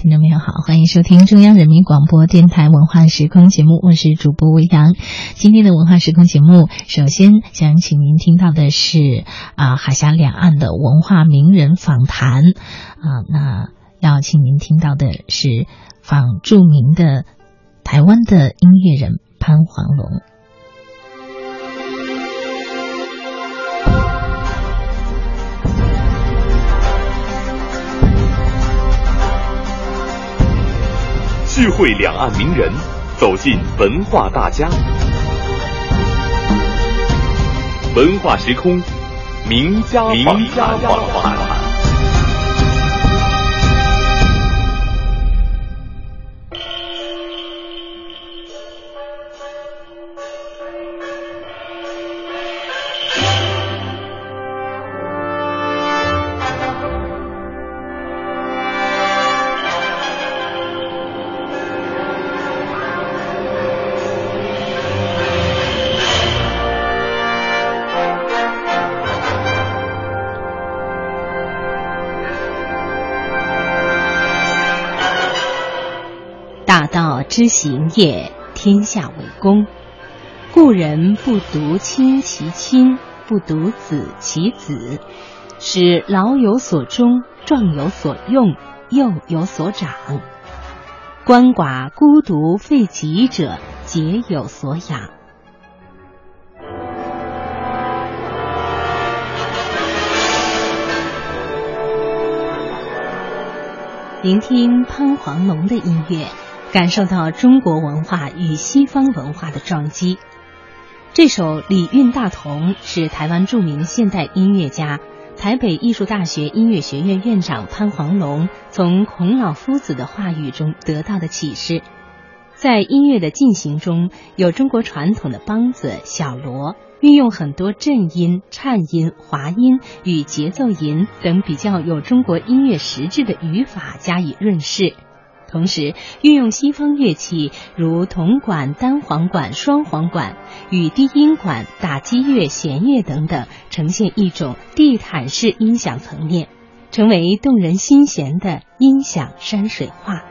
听众朋友好，欢迎收听中央人民广播电台文化时空节目，我是主播魏阳。今天的文化时空节目，首先想请您听到的是啊海峡两岸的文化名人访谈啊，那要请您听到的是访著名的台湾的音乐人潘黄龙。聚会两岸名人，走进文化大家。文化时空，名家名家访谈。知行业，天下为公。故人不独亲其亲，不独子其子，使老有所终，壮有所用，幼有所长。鳏寡孤独废疾者，皆有所养。聆听潘黄龙的音乐。感受到中国文化与西方文化的撞击。这首《礼运大同》是台湾著名现代音乐家、台北艺术大学音乐学院院长潘黄龙从孔老夫子的话语中得到的启示。在音乐的进行中，有中国传统的梆子、小锣，运用很多震音、颤音、滑音与节奏音等比较有中国音乐实质的语法加以润饰。同时，运用西方乐器如铜管、单簧管、双簧管与低音管、打击乐、弦乐等等，呈现一种地毯式音响层面，成为动人心弦的音响山水画。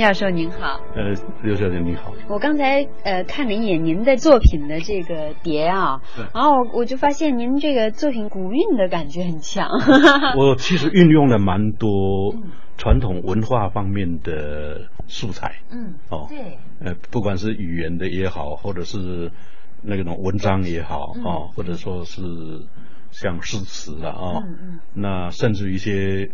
教授您好，呃，刘小姐你好。我刚才呃看了一眼您的作品的这个碟啊，然后我就发现您这个作品古韵的感觉很强。我其实运用了蛮多传统文化方面的素材，嗯，哦，对，呃，不管是语言的也好，或者是那种文章也好，哦，或者说是像诗词啊，哦，嗯嗯，那甚至一些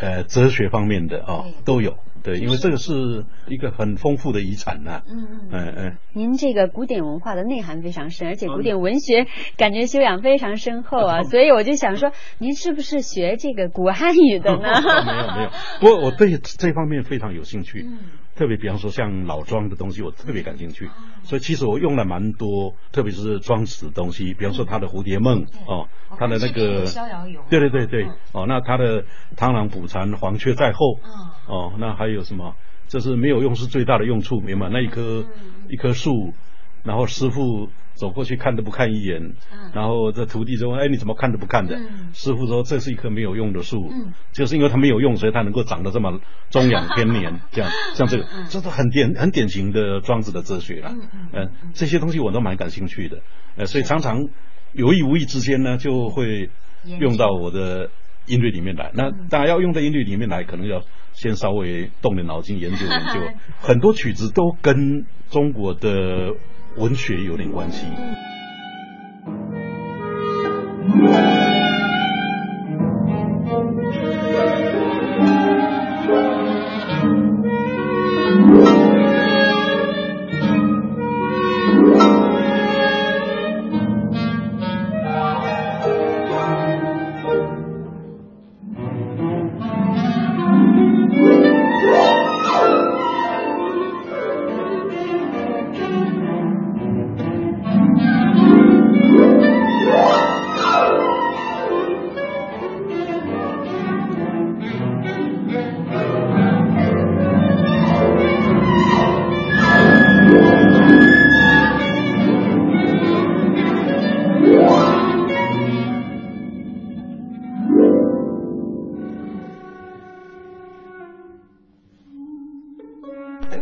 呃哲学方面的啊都有。对，因为这个是一个很丰富的遗产呐。嗯嗯嗯嗯。您这个古典文化的内涵非常深，而且古典文学感觉修养非常深厚啊，所以我就想说，您是不是学这个古汉语的呢？没有没有，不过我对这方面非常有兴趣。嗯。特别比方说像老庄的东西，我特别感兴趣，所以其实我用了蛮多，特别是庄子的东西，比方说他的蝴蝶梦哦，他的那个逍遥游，对对对对，哦，那他的螳螂捕蝉，黄雀在后，哦，那还有什么？这是没有用是最大的用处，明白？那一棵一棵树，然后师傅。走过去看都不看一眼，然后这徒弟就问：“哎，你怎么看都不看的？”师傅说：“这是一棵没有用的树，就是因为它没有用，所以它能够长得这么中养天年。这样，像这个，这是很典很典型的庄子的哲学了。嗯，这些东西我都蛮感兴趣的。呃，所以常常有意无意之间呢，就会用到我的音律里面来。那当然要用在音律里面来，可能要先稍微动点脑筋研究研究。很多曲子都跟中国的文学有点关系。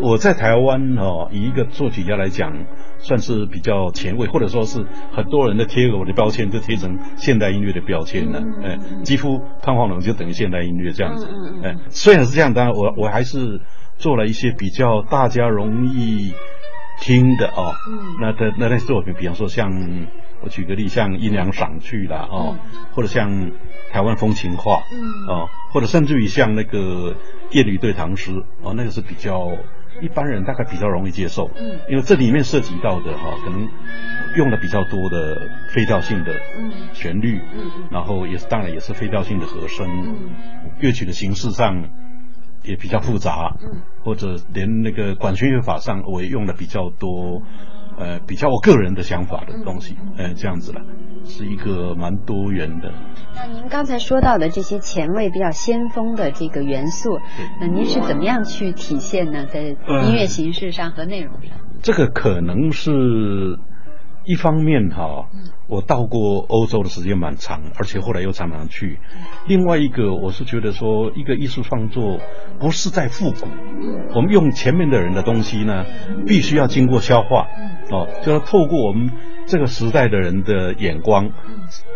我在台湾哦，以一个作曲家来讲，算是比较前卫，或者说是很多人的贴我的标签，就贴成现代音乐的标签了。哎，几乎潘黄龙就等于现代音乐这样子。哎，虽然是这样，当然我我还是做了一些比较大家容易听的哦。那的那类作品，比方说像我举个例，像《阴阳赏去》啦哦，或者像台湾风情画哦，或者甚至于像那个《夜里对唐诗》哦，那个是比较。一般人大概比较容易接受，嗯，因为这里面涉及到的哈，可能用的比较多的非调性的旋律，嗯，然后也是当然也是非调性的和声，嗯，乐曲的形式上也比较复杂，嗯，或者连那个管弦乐法上我也用的比较多。呃，比较我个人的想法的东西，呃，这样子了，是一个蛮多元的。那您刚才说到的这些前卫、比较先锋的这个元素，那您是怎么样去体现呢？在音乐形式上和内容上？这个可能是。一方面哈，我到过欧洲的时间蛮长，而且后来又常常去。另外一个，我是觉得说，一个艺术创作不是在复古，我们用前面的人的东西呢，必须要经过消化，哦，就要透过我们这个时代的人的眼光，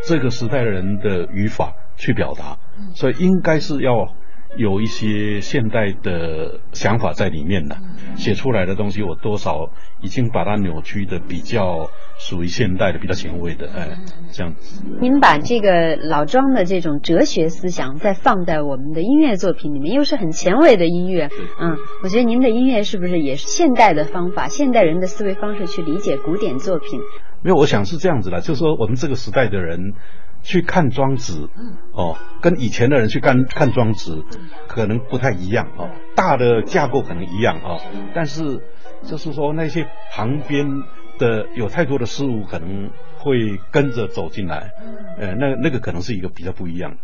这个时代的人的语法去表达，所以应该是要。有一些现代的想法在里面了，写出来的东西我多少已经把它扭曲的比较属于现代的、比较前卫的，哎，这样子。您把这个老庄的这种哲学思想再放在我们的音乐作品里面，又是很前卫的音乐，嗯，我觉得您的音乐是不是也是现代的方法、现代人的思维方式去理解古典作品？没有，我想是这样子的，就是说我们这个时代的人。去看庄子，哦，跟以前的人去看看庄子，可能不太一样哦。大的架构可能一样哦，但是就是说那些旁边的有太多的事物可能会跟着走进来，呃，那那个可能是一个比较不一样。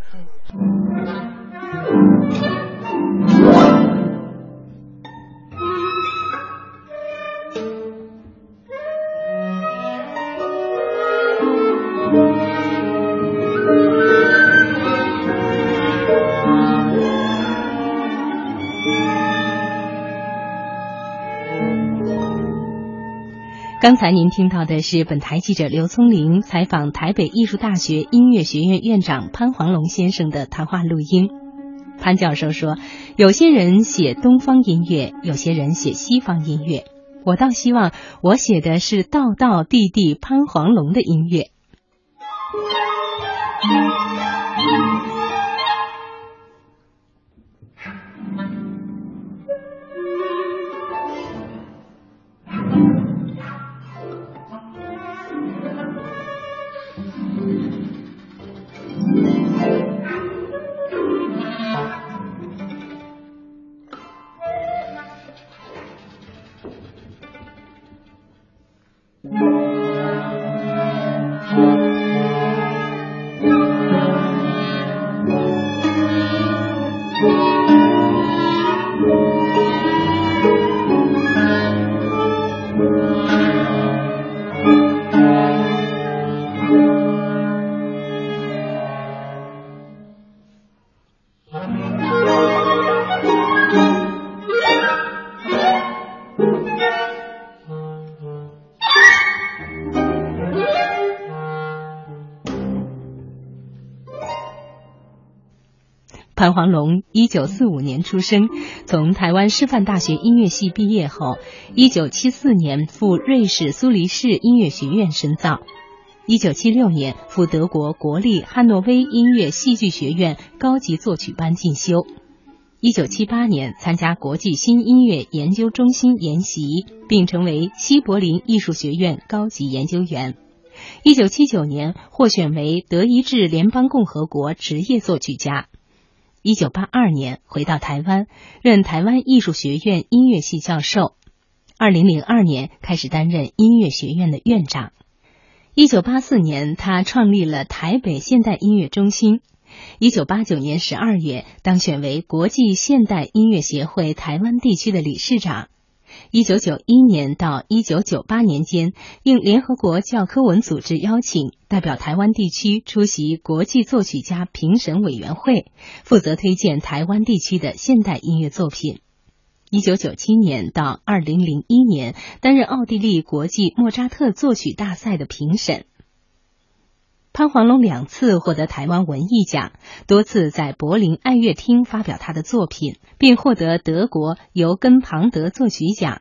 刚才您听到的是本台记者刘聪玲采访台北艺术大学音乐学院院长潘黄龙先生的谈话录音。潘教授说：“有些人写东方音乐，有些人写西方音乐。我倒希望我写的是道道地地潘黄龙的音乐。”潘黄龙一九四五年出生，从台湾师范大学音乐系毕业后，一九七四年赴瑞士苏黎世音乐学院深造，一九七六年赴德国国立汉诺威音乐戏剧学院高级作曲班进修，一九七八年参加国际新音乐研究中心研习，并成为西柏林艺术学院高级研究员。一九七九年获选为德意志联邦共和国职业作曲家。一九八二年回到台湾，任台湾艺术学院音乐系教授。二零零二年开始担任音乐学院的院长。一九八四年，他创立了台北现代音乐中心。一九八九年十二月，当选为国际现代音乐协会台湾地区的理事长。一九九一年到一九九八年间，应联合国教科文组织邀请，代表台湾地区出席国际作曲家评审委员会，负责推荐台湾地区的现代音乐作品。一九九七年到二零零一年，担任奥地利国际莫扎特作曲大赛的评审。潘黄龙两次获得台湾文艺奖，多次在柏林爱乐厅发表他的作品，并获得德国尤根庞德作曲奖。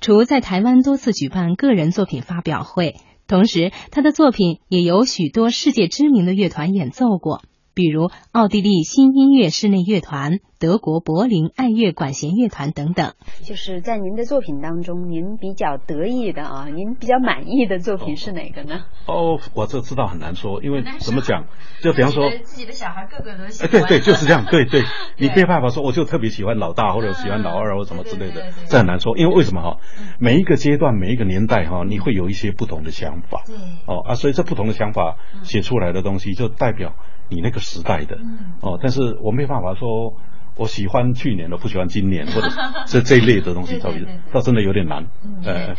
除在台湾多次举办个人作品发表会，同时他的作品也由许多世界知名的乐团演奏过。比如奥地利新音乐室内乐团、德国柏林爱乐管弦乐团等等。就是在您的作品当中，您比较得意的啊，您比较满意的作品是哪个呢？哦，我这知道很难说，因为怎么讲，就比方说自己的小孩个个都喜欢。对对，就是这样，对对，你没办法说，我就特别喜欢老大或者喜欢老二或什么之类的，这很难说，因为为什么哈？每一个阶段、每一个年代哈，你会有一些不同的想法。哦啊，所以这不同的想法写出来的东西，就代表。你那个时代的哦，但是我没办法说，我喜欢去年的，不喜欢今年，或者 这这一类的东西，倒倒真的有点难。呃，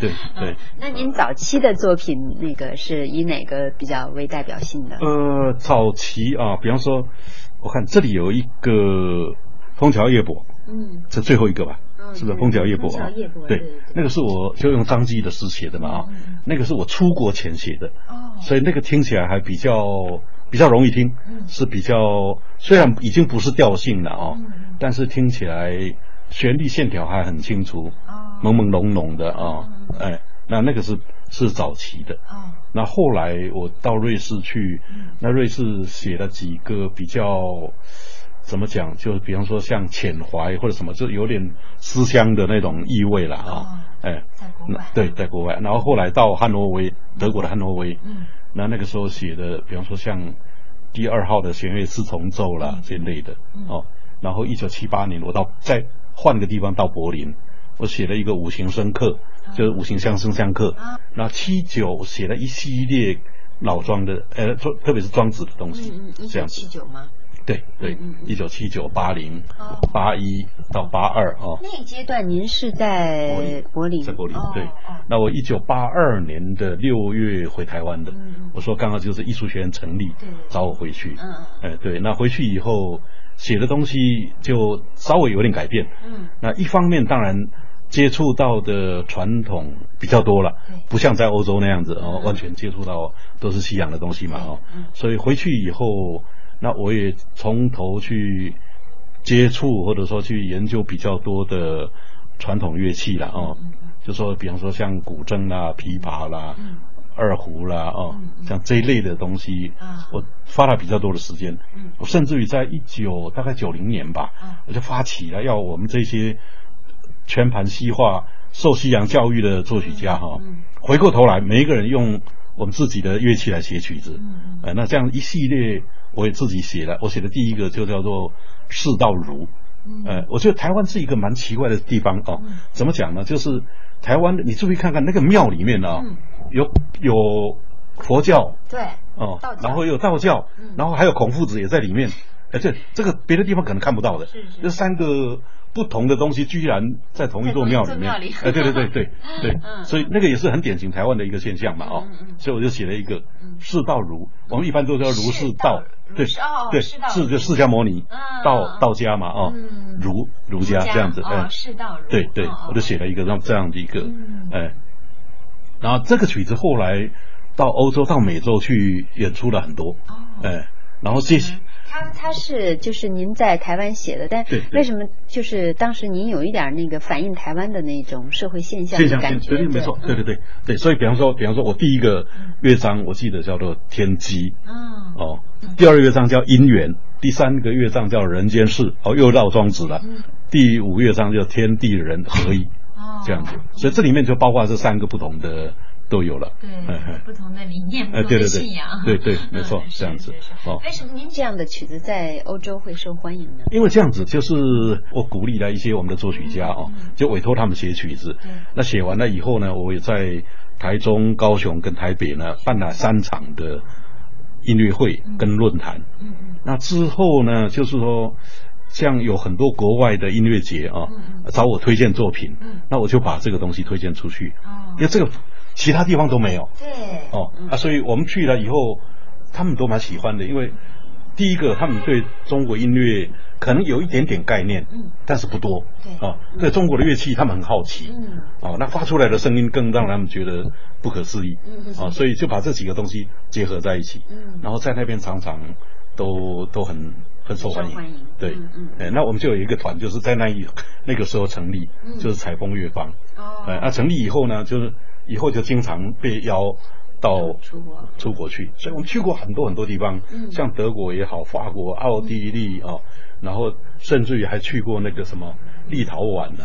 对 对。那您早期的作品，那个是以哪个比较为代表性的？呃，早期啊，比方说，我看这里有一个《枫桥夜泊》，嗯，这最后一个吧。是不是《枫桥夜泊》啊？对，那个是我就用张继的诗写的嘛啊，那个是我出国前写的，哦，所以那个听起来还比较比较容易听，是比较虽然已经不是调性了啊，但是听起来旋律线条还很清楚，朦朦胧胧的啊，哎，那那个是是早期的，那后来我到瑞士去，那瑞士写了几个比较。怎么讲？就比方说像浅怀或者什么，就有点思乡的那种意味了啊。哎，在国外。对，在国外。然后后来到汉诺威，德国的汉诺威。嗯。那那个时候写的，比方说像第二号的弦乐四重奏啦这类的哦。然后一九七八年，我到再换个地方到柏林，我写了一个五行声课，就是五行相生相克。啊。然后七九写了一系列老庄的，呃，特别是庄子的东西。嗯嗯。一九七九吗？对对，一九七九八零八一到八二啊。那一阶段您是在柏林，在柏林对。那我一九八二年的六月回台湾的，我说刚好就是艺术学院成立，找我回去。嗯哎对，那回去以后写的东西就稍微有点改变。嗯。那一方面当然接触到的传统比较多了，不像在欧洲那样子哦，完全接触到都是西洋的东西嘛哦。嗯。所以回去以后。那我也从头去接触，或者说去研究比较多的传统乐器了哦，就说比方说像古筝啦、琵琶啦、二胡啦哦，像这一类的东西，我花了比较多的时间。我甚至于在一九大概九零年吧，我就发起了要我们这些全盘西化、受西洋教育的作曲家哈，回过头来每一个人用我们自己的乐器来写曲子，呃，那这样一系列。我也自己写了，我写的第一个就叫做世道如，呃，我觉得台湾是一个蛮奇怪的地方哦。怎么讲呢？就是台湾，你注意看看那个庙里面呢，有有佛教，对，哦，然后有道教，然后还有孔夫子也在里面。哎，这这个别的地方可能看不到的，这三个。不同的东西居然在同一座庙里面，哎，对对对 对对，所以那个也是很典型台湾的一个现象嘛，哦，所以我就写了一个释道儒，我们一般都叫儒释道，对对，释就释迦牟尼，道道家嘛，哦，儒儒家这样子，哎，释道儒，对对，我就写了一个这样这样的一个，哎，然后这个曲子后来到欧洲到美洲去演出了很多，哎，然后接他他是就是您在台湾写的，但为什么就是当时您有一点那个反映台湾的那种社会现象的感觉？对对没错，对对对对。所以比方说，比方说我第一个乐章我记得叫做天机，哦，第二个乐章叫姻缘，第三个乐章叫人间事，哦，又绕庄子了。第五乐章叫天地人合一，哦这样子。所以这里面就包括这三个不同的。都有了，对，不同的理念，不同的信仰，对对，没错，这样子。哦，为什么您这样的曲子在欧洲会受欢迎呢？因为这样子，就是我鼓励了一些我们的作曲家哦，就委托他们写曲子。那写完了以后呢，我也在台中、高雄跟台北呢办了三场的音乐会跟论坛。嗯嗯。那之后呢，就是说，像有很多国外的音乐节啊，找我推荐作品，那我就把这个东西推荐出去。哦。因为这个。其他地方都没有，对，哦啊，所以我们去了以后，他们都蛮喜欢的，因为第一个他们对中国音乐可能有一点点概念，嗯，但是不多，对，哦，对中国的乐器他们很好奇，嗯，哦，那发出来的声音更让他们觉得不可思议，嗯，哦，所以就把这几个东西结合在一起，嗯，然后在那边常常都都很很受欢迎，对，嗯，哎，那我们就有一个团，就是在那一那个时候成立，就是采风乐坊，哦，哎，那成立以后呢，就是。以后就经常被邀到出国。出国去，所以我们去过很多很多地方，像德国也好，法国、奥地利啊，然后甚至于还去过那个什么立陶宛呢，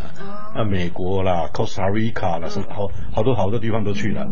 啊，美国啦，Costa Rica 啦，什么好好多好多地方都去了。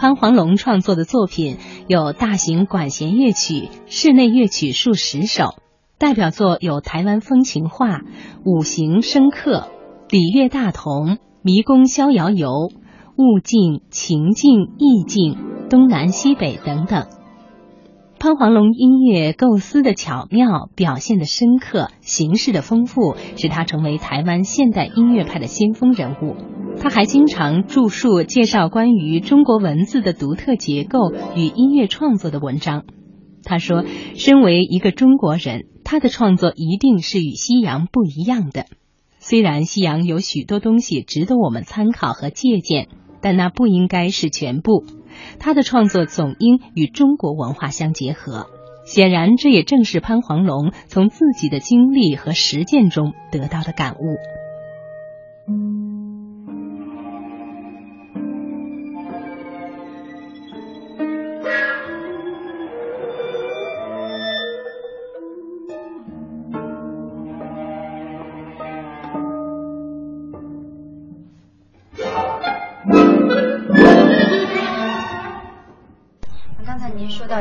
潘黄龙创作的作品有大型管弦乐曲、室内乐曲数十首，代表作有《台湾风情画》《五行生客》《礼乐大同》《迷宫逍遥游》《物境情境意境》《东南西北》等等。潘黄龙音乐构思的巧妙，表现的深刻，形式的丰富，使他成为台湾现代音乐派的先锋人物。他还经常著述介绍关于中国文字的独特结构与音乐创作的文章。他说：“身为一个中国人，他的创作一定是与西洋不一样的。虽然西洋有许多东西值得我们参考和借鉴，但那不应该是全部。他的创作总应与中国文化相结合。显然，这也正是潘黄龙从自己的经历和实践中得到的感悟。”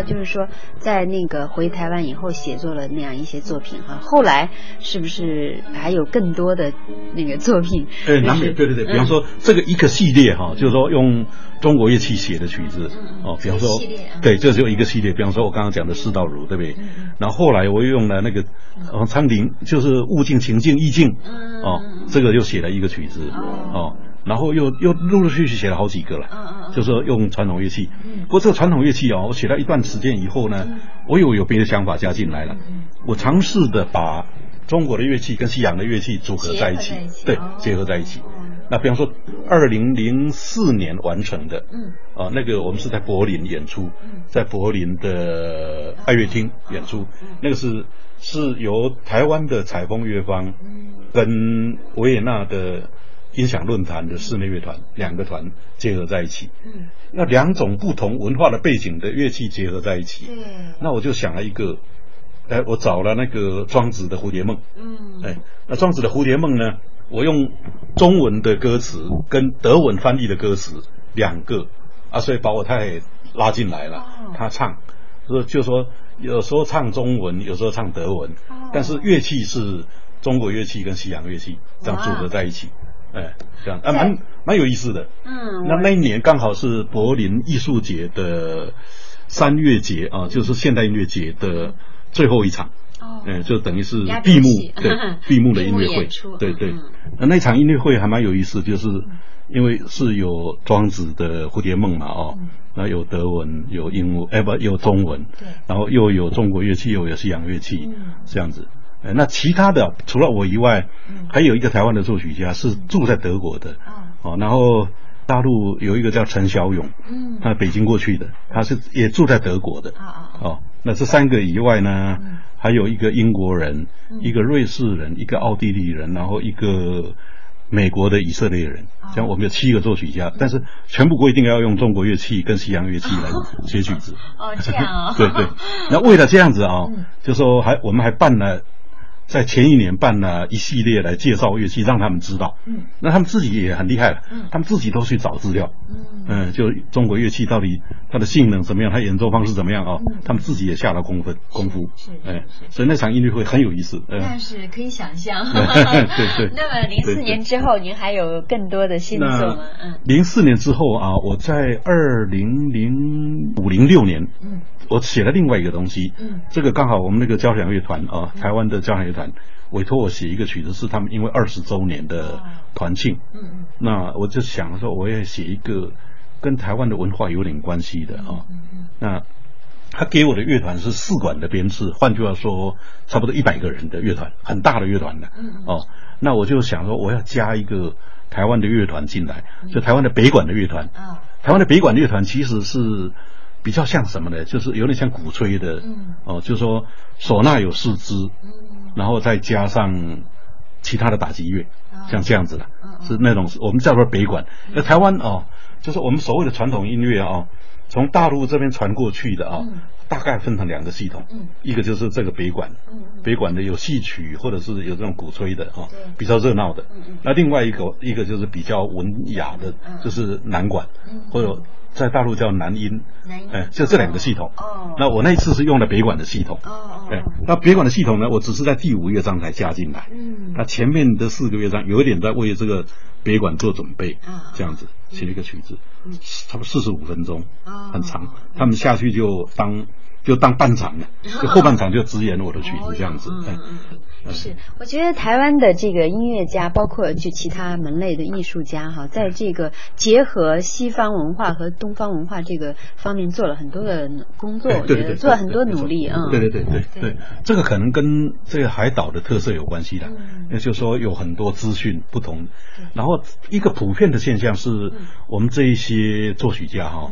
就是说，在那个回台湾以后，写作了那样一些作品哈。后来是不是还有更多的那个作品？对，难免对对对。比方说这个一个系列哈，就是说用中国乐器写的曲子哦。比方说，对，这只有一个系列。比方说，我刚刚讲的四道如，对不对？然后后来我又用了那个昌陵，就是物境、情境、意境哦，这个又写了一个曲子哦。然后又又陆陆续续写了好几个了，嗯嗯，就是说用传统乐器。嗯，不过这个传统乐器哦，我写了一段时间以后呢，我又有别的想法加进来了。嗯，我尝试的把中国的乐器跟西洋的乐器组合在一起，对，结合在一起。那比方说，二零零四年完成的，嗯，啊，那个我们是在柏林演出，在柏林的爱乐厅演出，那个是是由台湾的采风乐坊跟维也纳的。音响论坛的室内乐团两个团结合在一起，嗯，那两种不同文化的背景的乐器结合在一起，嗯，那我就想了一个，哎，我找了那个庄子的蝴蝶梦，嗯，哎，那庄子的蝴蝶梦呢，我用中文的歌词跟德文翻译的歌词两个，啊，所以把我太太拉进来了，她唱，说就说有时候唱中文，有时候唱德文，但是乐器是中国乐器跟西洋乐器这样组合在一起。哎，这样啊，蛮蛮有意思的。嗯，那那一年刚好是柏林艺术节的三月节啊，就是现代音乐节的最后一场。哦，嗯，就等于是闭幕，对，闭幕的音乐会。对对，那那场音乐会还蛮有意思，就是因为是有庄子的蝴蝶梦嘛，哦，那有德文，有英文，哎不，有中文，对，然后又有中国乐器，又有西洋乐器，这样子。哎，那其他的除了我以外，还有一个台湾的作曲家是住在德国的，哦，然后大陆有一个叫陈小勇，嗯，他北京过去的，他是也住在德国的，哦，那这三个以外呢，还有一个英国人，一个瑞士人，一个奥地利人，然后一个。美国的以色列人，像我们有七个作曲家，但是全部规定要用中国乐器跟西洋乐器来写曲子。哦，这样啊。对对，那为了这样子啊，就说还我们还办了。在前一年办了一系列来介绍乐器，让他们知道。嗯，那他们自己也很厉害了。嗯，他们自己都去找资料。嗯，嗯，就中国乐器到底它的性能怎么样，它演奏方式怎么样啊？他们自己也下了功夫功夫。是，哎，所以那场音乐会很有意思。但是可以想象。对 对。那么零四年之后，您还有更多的新作吗？嗯，零四年之后啊，我在二零零五零六年。嗯。我写了另外一个东西，嗯，这个刚好我们那个交响乐团啊，台湾的交响乐团委托我写一个曲子，是他们因为二十周年的团庆，嗯嗯，那我就想说，我也写一个跟台湾的文化有点关系的啊，嗯嗯，那他给我的乐团是四管的编制，换句话说，差不多一百个人的乐团，很大的乐团的，嗯哦，那我就想说，我要加一个台湾的乐团进来，就台湾的北管的乐团，啊，台湾的北管乐团其实是。比较像什么呢？就是有点像鼓吹的，哦，就是说唢呐有四支，然后再加上其他的打击乐，像这样子的，是那种我们叫做北管。那台湾哦，就是我们所谓的传统音乐哦，从大陆这边传过去的啊，大概分成两个系统，一个就是这个北管，北管的有戏曲或者是有这种鼓吹的啊，比较热闹的。那另外一个一个就是比较文雅的，就是南管或者。在大陆叫南音，哎，就这两个系统。哦，那我那一次是用了北管的系统。哦哎，那北管的系统呢，我只是在第五乐章才加进来。嗯，那前面的四个乐章有一点在为这个北管做准备。啊，这样子写了一个曲子，差不多四十五分钟，很长。他们下去就当。就当半场了，就后半场就直演我的曲子这样子。嗯嗯，是，我觉得台湾的这个音乐家，包括就其他门类的艺术家哈，在这个结合西方文化和东方文化这个方面做了很多的工作，我觉得做了很多努力啊。对对对对对，这个可能跟这个海岛的特色有关系的，那就是说有很多资讯不同，然后一个普遍的现象是我们这一些作曲家哈。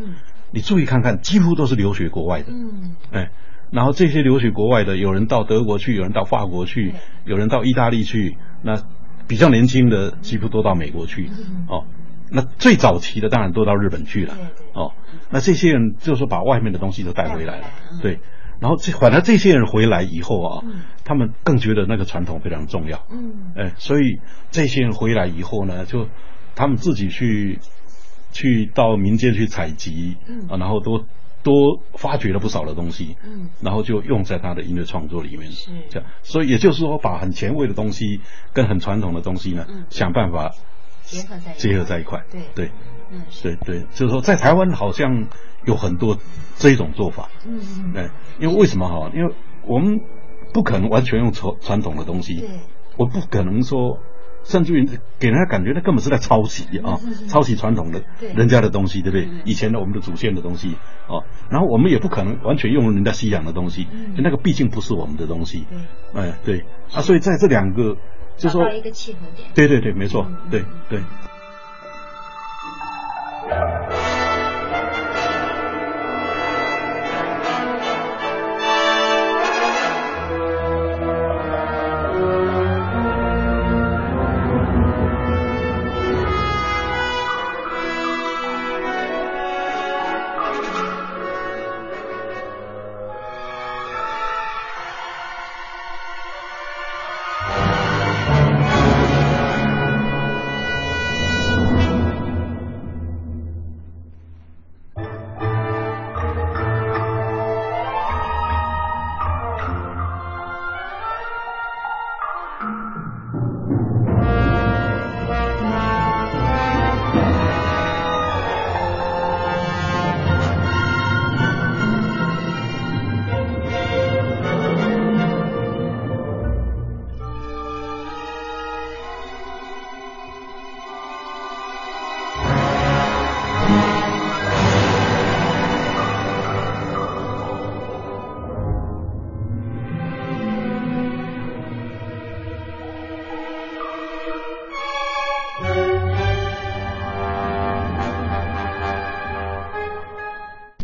你注意看看，几乎都是留学国外的，嗯，哎，然后这些留学国外的，有人到德国去，有人到法国去，有人到意大利去，那比较年轻的几乎都到美国去，哦，那最早期的当然都到日本去了，哦，那这些人就是说把外面的东西都带回来了，对，然后这反而这些人回来以后啊，他们更觉得那个传统非常重要，嗯，哎，所以这些人回来以后呢，就他们自己去。去到民间去采集，啊，然后都多发掘了不少的东西，嗯，然后就用在他的音乐创作里面，是。这样。所以也就是说，把很前卫的东西跟很传统的东西呢，想办法结合在结合在一块，对。对，嗯，对对，就是说在台湾好像有很多这种做法，嗯嗯，对，因为为什么哈？因为我们不可能完全用传传统的东西，对，我不可能说。甚至于给人家感觉，那根本是在抄袭啊，抄袭传统的人家的东西，对不对？以前的我们的祖先的东西啊，然后我们也不可能完全用人家西洋的东西，那个毕竟不是我们的东西。哎，对啊，所以在这两个，就说一个契合点。对对对，没错，对对。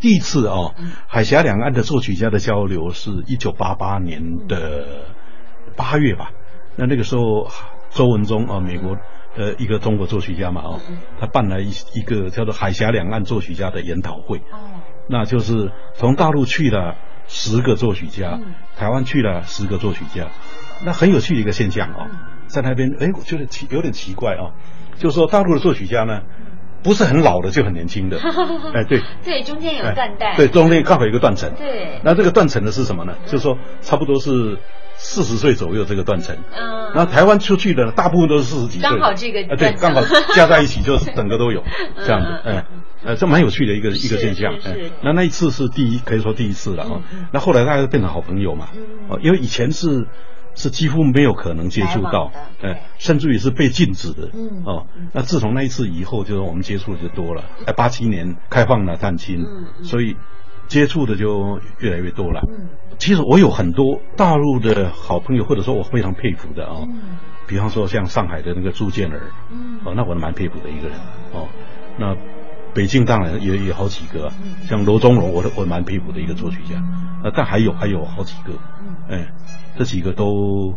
第一次哦，海峡两岸的作曲家的交流是一九八八年的八月吧。那那个时候，周文忠啊，美国呃一个中国作曲家嘛，哦，他办了一一个叫做海峡两岸作曲家的研讨会。哦，那就是从大陆去了十个作曲家，台湾去了十个作曲家。那很有趣的一个现象哦，在那边，哎，我觉得奇有点奇怪哦，就是说大陆的作曲家呢。不是很老的就很年轻的，哎对，对中间有断代，对中间刚好有一个断层，对，那这个断层的是什么呢？就是说差不多是四十岁左右这个断层，嗯，然后台湾出去的大部分都是四十几岁，刚好这个，啊对，刚好加在一起就整个都有 这样子，哎，呃这蛮有趣的一个一个现象，哎，那那一次是第一可以说第一次了啊，那后来大家变成好朋友嘛，哦，因为以前是。是几乎没有可能接触到，哎，甚至于是被禁止的，嗯，哦，那自从那一次以后，就是我们接触的就多了。哎，八七年开放了探亲，所以接触的就越来越多了。嗯，其实我有很多大陆的好朋友，或者说我非常佩服的哦，比方说像上海的那个朱建儿，嗯，哦，那我蛮佩服的一个人，哦，那北京当然也有好几个，像罗中荣，我我蛮佩服的一个作曲家，呃，但还有还有好几个，哎。这几个都，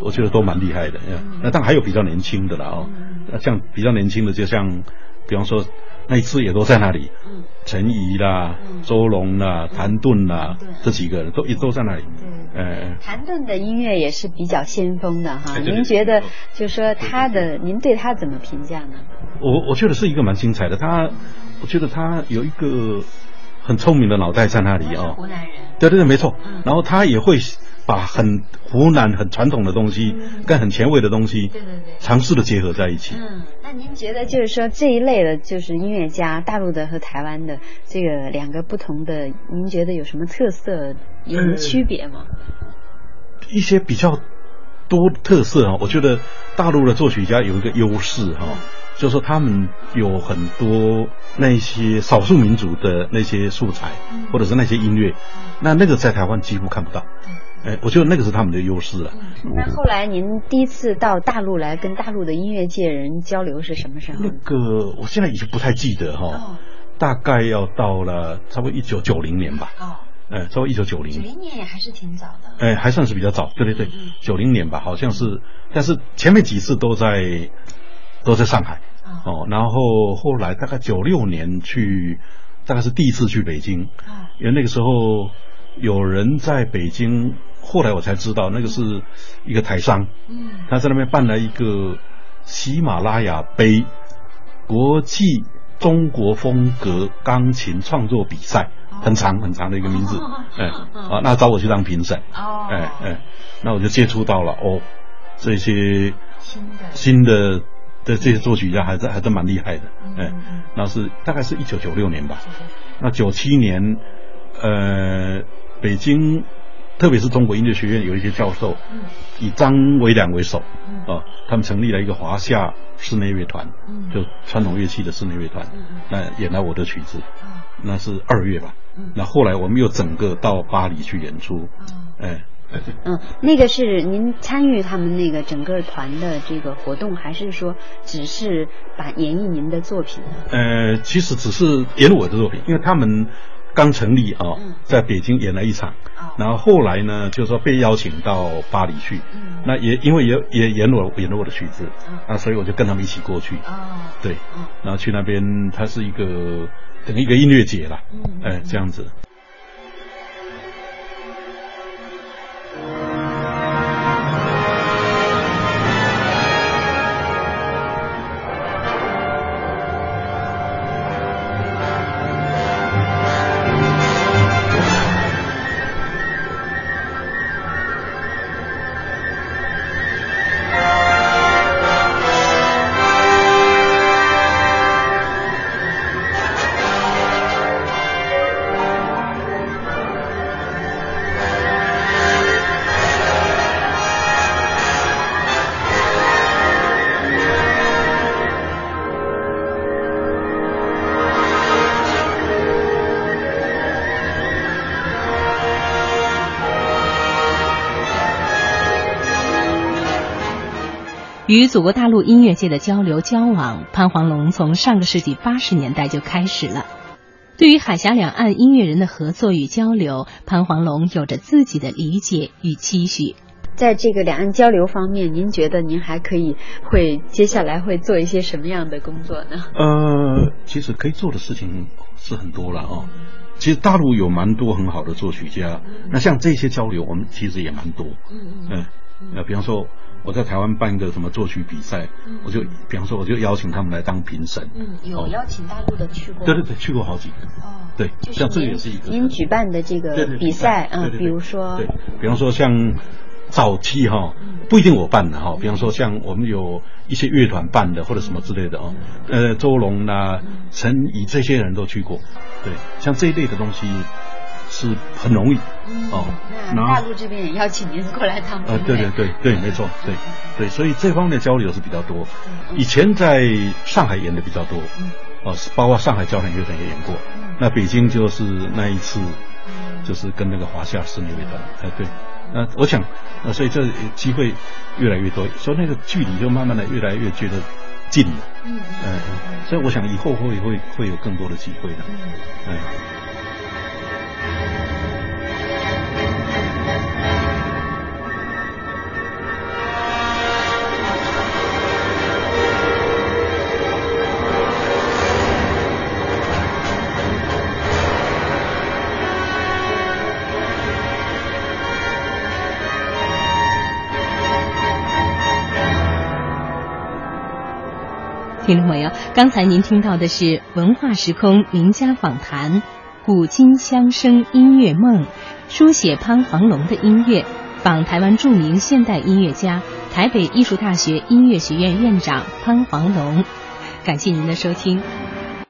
我觉得都蛮厉害的。那但还有比较年轻的了哦，那像比较年轻的，就像比方说那一次也都在那里，陈怡啦、周龙啦、谭盾啦，这几个人都也都在那里。嗯，谭盾的音乐也是比较先锋的哈。您觉得，就是说他的，您对他怎么评价呢？我我觉得是一个蛮精彩的。他，我觉得他有一个很聪明的脑袋在那里啊。湖南人。对对对，没错。然后他也会。把很湖南很传统的东西跟很前卫的东西，对对对，尝试的结合在一起。嗯，那您觉得就是说这一类的，就是音乐家，大陆的和台湾的这个两个不同的，您觉得有什么特色，有什么区别吗？一些比较多特色啊，我觉得大陆的作曲家有一个优势哈，就是说他们有很多那些少数民族的那些素材，或者是那些音乐，那那个在台湾几乎看不到。哎，我觉得那个是他们的优势了。那后来您第一次到大陆来跟大陆的音乐界人交流是什么时候？那个我现在已经不太记得哈，大概要到了差不多一九九零年吧。哦，哎，差不多一九九零。九零年也还是挺早的。哎，还算是比较早。对对对，九零年吧，好像是。但是前面几次都在都在上海。哦。然后后来大概九六年去，大概是第一次去北京。啊。因为那个时候有人在北京。后来我才知道，那个是一个台商，嗯，他在那边办了一个喜马拉雅杯国际中国风格钢琴创作比赛，很长很长的一个名字，哎，啊，那找我去当评审，哦，哎哎，那我就接触到了哦，这些新的。新的的这些作曲家还是还是蛮厉害的，哎，那是大概是一九九六年吧，那九七年，呃，北京。特别是中国音乐学院有一些教授，以张维良为首，啊，他们成立了一个华夏室内乐团，就传统乐器的室内乐团，那演了我的曲子，那是二月吧，那后来我们又整个到巴黎去演出，哎，嗯，那个是您参与他们那个整个团的这个活动，还是说只是把演绎您的作品？呃，其实只是演我的作品，因为他们。刚成立啊，在北京演了一场，然后后来呢，就是说被邀请到巴黎去，那也因为也也演我演了我的曲子，那，所以我就跟他们一起过去，对，然后去那边，它是一个等于一个音乐节了，嗯，这样子。与祖国大陆音乐界的交流交往，潘黄龙从上个世纪八十年代就开始了。对于海峡两岸音乐人的合作与交流，潘黄龙有着自己的理解与期许。在这个两岸交流方面，您觉得您还可以会接下来会做一些什么样的工作呢？呃，其实可以做的事情是很多了哦。其实大陆有蛮多很好的作曲家，那像这些交流，我们其实也蛮多。嗯嗯。呃，比方说我在台湾办一个什么作曲比赛，我就比方说我就邀请他们来当评审。嗯，有邀请大陆的去过。对对对，去过好几个。哦。对，像这个也是一个。您举办的这个比赛啊，比如说。对，比方说像。早期哈不一定我办的哈，比方说像我们有一些乐团办的或者什么之类的哦，呃，周龙呐、陈怡这些人都去过，对，像这一类的东西是很容易哦。那大陆这边也邀请您过来当。呃，对对对对，没错，对对，所以这方面的交流是比较多。以前在上海演的比较多，哦，包括上海交响乐团也演过，那北京就是那一次，就是跟那个华夏室内乐团，哎对。那我想，呃，所以这机会越来越多，所以那个距离就慢慢的越来越觉得近了。嗯嗯。所以我想以后会会会有更多的机会的。嗯。听刚才您听到的是文化时空名家访谈，《古今相生音乐梦》，书写潘黄龙的音乐，访台湾著名现代音乐家、台北艺术大学音乐学院院长潘黄龙。感谢您的收听。